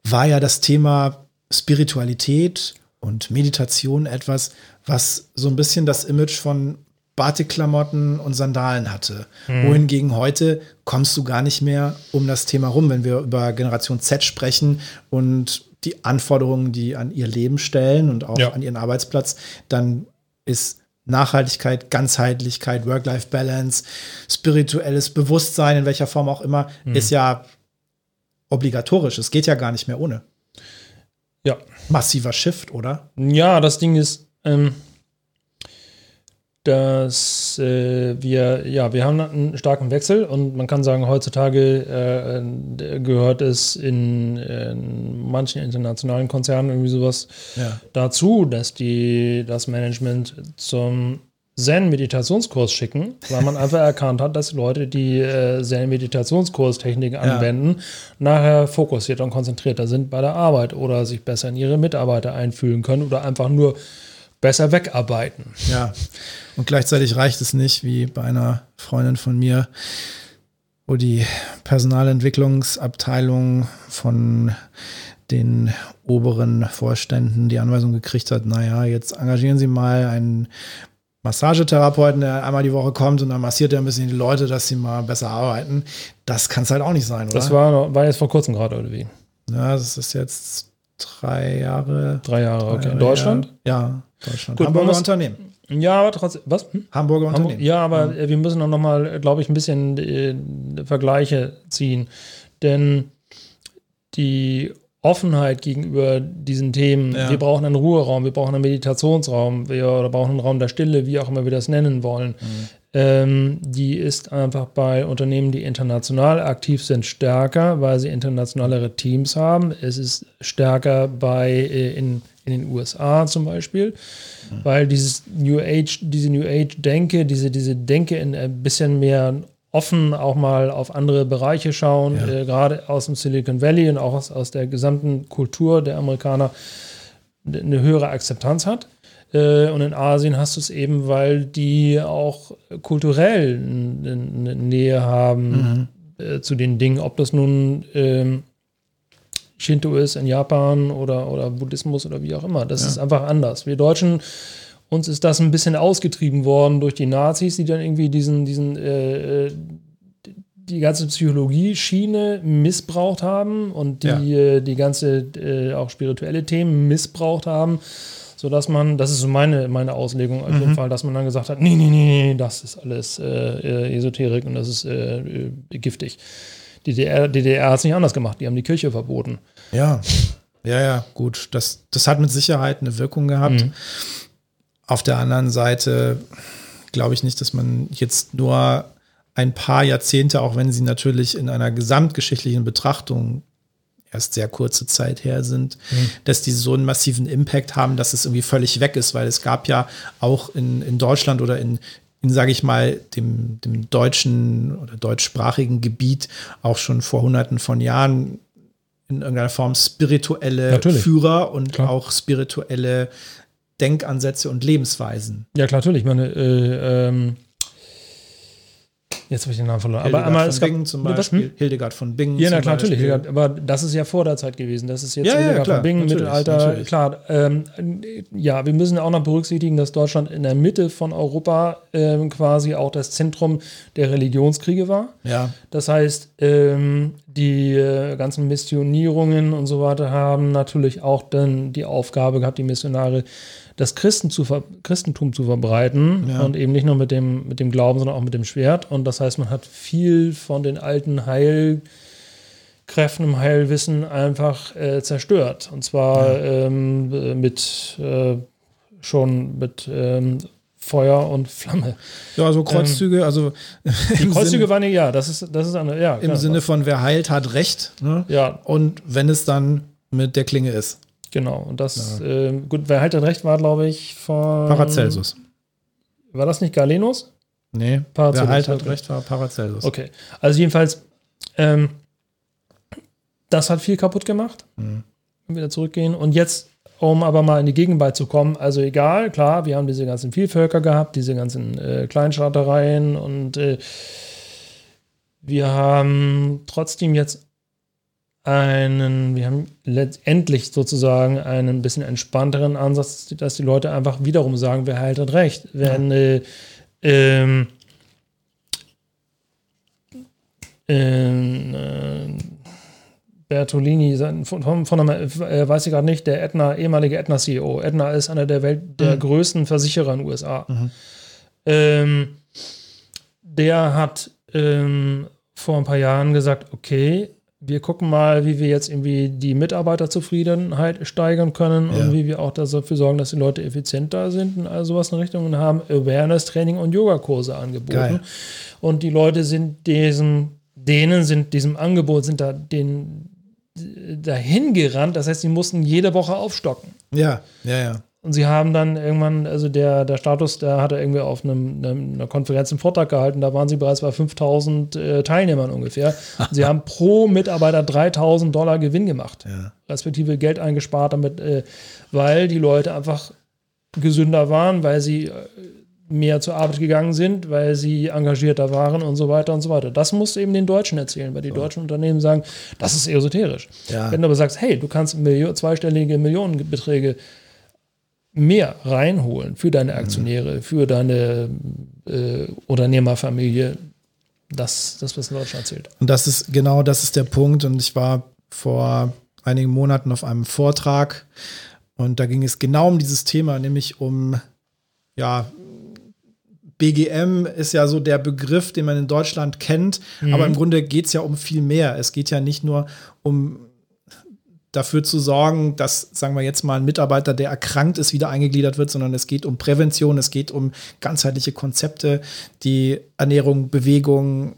war ja das Thema Spiritualität und Meditation etwas, was so ein bisschen das Image von Batikklamotten und Sandalen hatte. Mhm. Wohingegen heute kommst du gar nicht mehr um das Thema rum, wenn wir über Generation Z sprechen und die Anforderungen, die an ihr Leben stellen und auch ja. an ihren Arbeitsplatz, dann ist Nachhaltigkeit, Ganzheitlichkeit, Work-Life-Balance, spirituelles Bewusstsein, in welcher Form auch immer, mhm. ist ja obligatorisch. Es geht ja gar nicht mehr ohne. Ja. Massiver Shift, oder? Ja, das Ding ist, ähm, dass äh, wir, ja, wir haben einen starken Wechsel und man kann sagen, heutzutage äh, gehört es in, in, manchen internationalen Konzernen irgendwie sowas ja. dazu, dass die das Management zum Zen-Meditationskurs schicken, weil man einfach erkannt hat, dass Leute, die äh, Zen-Meditationskurs-Techniken anwenden, ja. nachher fokussierter und konzentrierter sind bei der Arbeit oder sich besser in ihre Mitarbeiter einfühlen können oder einfach nur besser wegarbeiten. Ja, und gleichzeitig reicht es nicht, wie bei einer Freundin von mir, wo die Personalentwicklungsabteilung von den oberen Vorständen die Anweisung gekriegt hat, naja, jetzt engagieren Sie mal einen Massagetherapeuten, der einmal die Woche kommt und dann massiert er ein bisschen die Leute, dass sie mal besser arbeiten. Das kann es halt auch nicht sein, oder? Das war, war jetzt vor kurzem gerade, oder wie? Ja, das ist jetzt drei Jahre. Drei Jahre, okay. In Deutschland? Ja, Deutschland. Gut, Hamburger muss, Unternehmen. Ja, aber trotzdem, was? Hm? Hamburger Hamburg, Unternehmen. Ja, aber mhm. wir müssen auch noch mal, glaube ich, ein bisschen äh, Vergleiche ziehen. Denn die Offenheit gegenüber diesen Themen. Ja. Wir brauchen einen Ruheraum, wir brauchen einen Meditationsraum, wir oder brauchen einen Raum der Stille, wie auch immer wir das nennen wollen. Mhm. Ähm, die ist einfach bei Unternehmen, die international aktiv sind, stärker, weil sie internationalere Teams haben. Es ist stärker bei äh, in, in den USA zum Beispiel, mhm. weil dieses New Age, diese New Age-Denke, diese, diese Denke in ein bisschen mehr offen auch mal auf andere Bereiche schauen, ja. äh, gerade aus dem Silicon Valley und auch aus, aus der gesamten Kultur der Amerikaner eine höhere Akzeptanz hat. Äh, und in Asien hast du es eben, weil die auch kulturell eine Nähe haben mhm. äh, zu den Dingen, ob das nun ähm, Shinto ist in Japan oder, oder Buddhismus oder wie auch immer. Das ja. ist einfach anders. Wir Deutschen uns ist das ein bisschen ausgetrieben worden durch die Nazis, die dann irgendwie diesen, diesen, äh, äh die ganze Psychologie-Schiene missbraucht haben und die, ja. äh, die ganze, äh, auch spirituelle Themen missbraucht haben, sodass man, das ist so meine, meine Auslegung auf jeden mhm. Fall, dass man dann gesagt hat, nee, nee, nee, das ist alles äh, äh Esoterik und das ist äh, giftig. Die DDR, DDR hat es nicht anders gemacht, die haben die Kirche verboten. Ja, ja, ja, gut. Das, das hat mit Sicherheit eine Wirkung gehabt. Mhm. Auf der anderen Seite glaube ich nicht, dass man jetzt nur ein paar Jahrzehnte, auch wenn sie natürlich in einer gesamtgeschichtlichen Betrachtung erst sehr kurze Zeit her sind, mhm. dass die so einen massiven Impact haben, dass es irgendwie völlig weg ist, weil es gab ja auch in, in Deutschland oder in, in sage ich mal, dem, dem deutschen oder deutschsprachigen Gebiet auch schon vor hunderten von Jahren in irgendeiner Form spirituelle Natürlich. Führer und Klar. auch spirituelle Denkansätze und Lebensweisen. Ja, klar, natürlich. Ich meine, äh, ähm, Jetzt habe ich den Namen verloren. Hildegard aber einmal, von Bingen zum Beispiel. Hm? Hildegard von Bingen. Ja, na, klar, natürlich. Hildegard, aber das ist ja vor der Zeit gewesen. Das ist jetzt ja, Hildegard ja, klar, von Bingen, Mittelalter. Natürlich. Klar, ähm, ja, wir müssen auch noch berücksichtigen, dass Deutschland in der Mitte von Europa ähm, quasi auch das Zentrum der Religionskriege war. Ja. Das heißt, ähm, die äh, ganzen Missionierungen und so weiter haben natürlich auch dann die Aufgabe gehabt, die Missionare das Christen zu Christentum zu verbreiten ja. und eben nicht nur mit dem, mit dem Glauben, sondern auch mit dem Schwert. Und das heißt, man hat viel von den alten Heilkräften im Heilwissen einfach äh, zerstört. Und zwar ja. ähm, mit äh, schon mit ähm, Feuer und Flamme. Ja, also Kreuzzüge, ähm, also die Kreuzzüge Sinne, waren ja, das ist das ist eine, ja. Im Sinne von wer heilt, hat Recht. Ne? Ja. Und wenn es dann mit der Klinge ist. Genau, und das, ja. äh, gut, wer halt dann recht war, glaube ich, von. Paracelsus. War das nicht Galenus? Nee, Paracelsus. Wer halt hat recht war, Paracelsus. Okay, also jedenfalls, ähm, das hat viel kaputt gemacht. Mhm. Wieder zurückgehen. Und jetzt, um aber mal in die Gegenwart zu kommen, also egal, klar, wir haben diese ganzen Vielvölker gehabt, diese ganzen äh, Kleinstaatereien und äh, wir haben trotzdem jetzt einen, wir haben letztendlich sozusagen einen bisschen entspannteren Ansatz, dass die Leute einfach wiederum sagen, wer halt hat recht. Wenn ja. äh, ähm, äh, Bertolini, von, von einem, äh, weiß ich gerade nicht, der Aetna, ehemalige Aetna-CEO. Aetna ist einer der Welt, der mhm. größten Versicherer in den USA. Mhm. Ähm, der hat ähm, vor ein paar Jahren gesagt, okay, wir gucken mal, wie wir jetzt irgendwie die Mitarbeiterzufriedenheit steigern können ja. und wie wir auch dafür sorgen, dass die Leute effizienter sind und all sowas in Richtung und haben Awareness-Training und Yogakurse angeboten. Geil. Und die Leute sind diesem, denen sind diesem Angebot, sind da den dahin gerannt. Das heißt, sie mussten jede Woche aufstocken. Ja, ja, ja. Und sie haben dann irgendwann, also der, der Status, der hatte irgendwie auf einem, einer Konferenz einen Vortrag gehalten, da waren sie bereits bei 5000 äh, Teilnehmern ungefähr. Und sie haben pro Mitarbeiter 3000 Dollar Gewinn gemacht, ja. respektive Geld eingespart, damit, äh, weil die Leute einfach gesünder waren, weil sie äh, mehr zur Arbeit gegangen sind, weil sie engagierter waren und so weiter und so weiter. Das musst du eben den Deutschen erzählen, weil die so. deutschen Unternehmen sagen, das ist esoterisch. Ja. Wenn du aber sagst, hey, du kannst Million, zweistellige Millionenbeträge mehr reinholen für deine mhm. Aktionäre, für deine äh, Unternehmerfamilie. Das, das, was in Deutschland erzählt. Und das ist genau das ist der Punkt. Und ich war vor einigen Monaten auf einem Vortrag und da ging es genau um dieses Thema, nämlich um ja, BGM ist ja so der Begriff, den man in Deutschland kennt, mhm. aber im Grunde geht es ja um viel mehr. Es geht ja nicht nur um dafür zu sorgen, dass, sagen wir jetzt mal, ein Mitarbeiter, der erkrankt ist, wieder eingegliedert wird, sondern es geht um Prävention, es geht um ganzheitliche Konzepte, die Ernährung, Bewegung,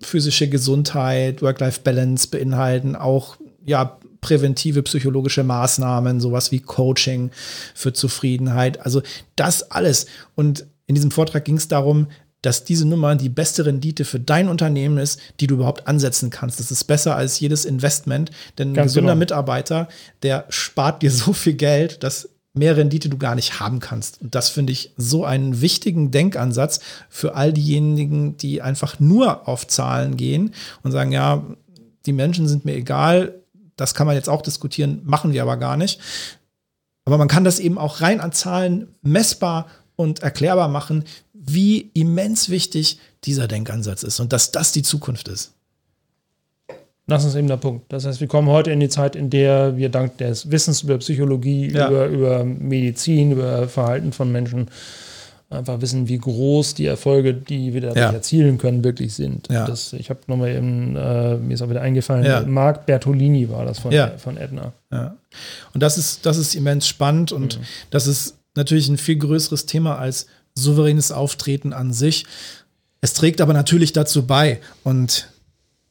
physische Gesundheit, Work-Life-Balance beinhalten, auch ja, präventive psychologische Maßnahmen, sowas wie Coaching für Zufriedenheit. Also das alles. Und in diesem Vortrag ging es darum, dass diese Nummer die beste Rendite für dein Unternehmen ist, die du überhaupt ansetzen kannst. Das ist besser als jedes Investment, denn ein Ganz gesunder genau. Mitarbeiter, der spart dir so viel Geld, dass mehr Rendite du gar nicht haben kannst. Und das finde ich so einen wichtigen Denkansatz für all diejenigen, die einfach nur auf Zahlen gehen und sagen, ja, die Menschen sind mir egal, das kann man jetzt auch diskutieren, machen wir aber gar nicht. Aber man kann das eben auch rein an Zahlen messbar und erklärbar machen, wie immens wichtig dieser Denkansatz ist und dass das die Zukunft ist. Das ist eben der Punkt. Das heißt, wir kommen heute in die Zeit, in der wir dank des Wissens über Psychologie, ja. über, über Medizin, über Verhalten von Menschen einfach wissen, wie groß die Erfolge, die wir dadurch ja. erzielen können, wirklich sind. Ja. Das, ich habe nochmal eben, äh, mir ist auch wieder eingefallen, ja. Marc Bertolini war das von, von Edna. Und das ist, das ist immens spannend und mhm. das ist natürlich ein viel größeres Thema als souveränes Auftreten an sich. Es trägt aber natürlich dazu bei. Und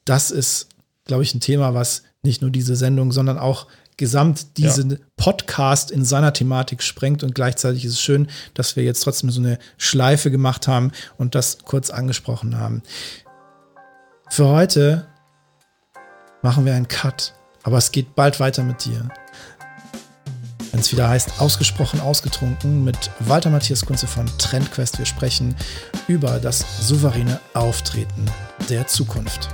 das ist, glaube ich, ein Thema, was nicht nur diese Sendung, sondern auch gesamt diesen ja. Podcast in seiner Thematik sprengt. Und gleichzeitig ist es schön, dass wir jetzt trotzdem so eine Schleife gemacht haben und das kurz angesprochen haben. Für heute machen wir einen Cut, aber es geht bald weiter mit dir wenn es wieder heißt Ausgesprochen ausgetrunken mit Walter Matthias Kunze von Trendquest. Wir sprechen über das souveräne Auftreten der Zukunft.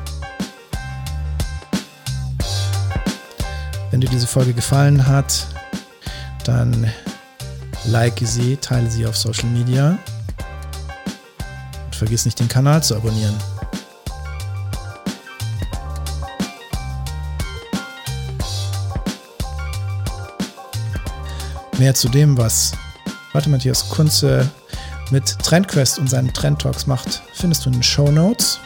Wenn dir diese Folge gefallen hat, dann like sie, teile sie auf Social Media und vergiss nicht den Kanal zu abonnieren. Mehr zu dem, was Walter Matthias Kunze mit Trendquest und seinen Trend Talks macht, findest du in den Show Notes.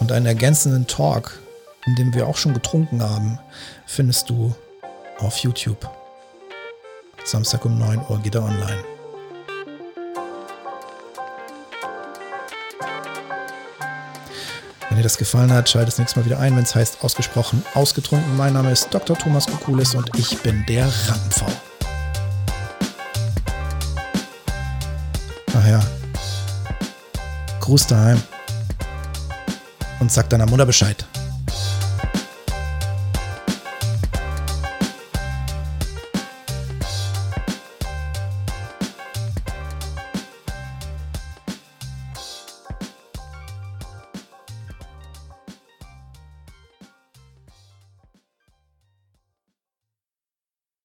Und einen ergänzenden Talk, in dem wir auch schon getrunken haben, findest du auf YouTube. Samstag um 9 Uhr geht er online. Wenn dir das gefallen hat, schalte das nächste Mal wieder ein, wenn es heißt ausgesprochen ausgetrunken. Mein Name ist Dr. Thomas Kukulis und ich bin der Rampenfau. Ach ja. Gruß daheim. Und sag deiner Mutter Bescheid.